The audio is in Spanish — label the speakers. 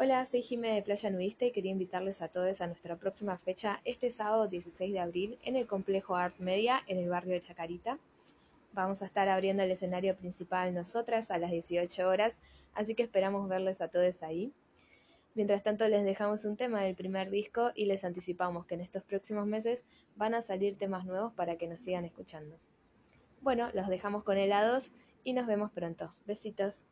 Speaker 1: Hola, soy Jime de Playa Nudista y quería invitarles a todos a nuestra próxima fecha este sábado 16 de abril en el complejo Art Media en el barrio de Chacarita. Vamos a estar abriendo el escenario principal nosotras a las 18 horas, así que esperamos verles a todos ahí. Mientras tanto les dejamos un tema del primer disco y les anticipamos que en estos próximos meses van a salir temas nuevos para que nos sigan escuchando. Bueno, los dejamos con helados y nos vemos pronto. Besitos.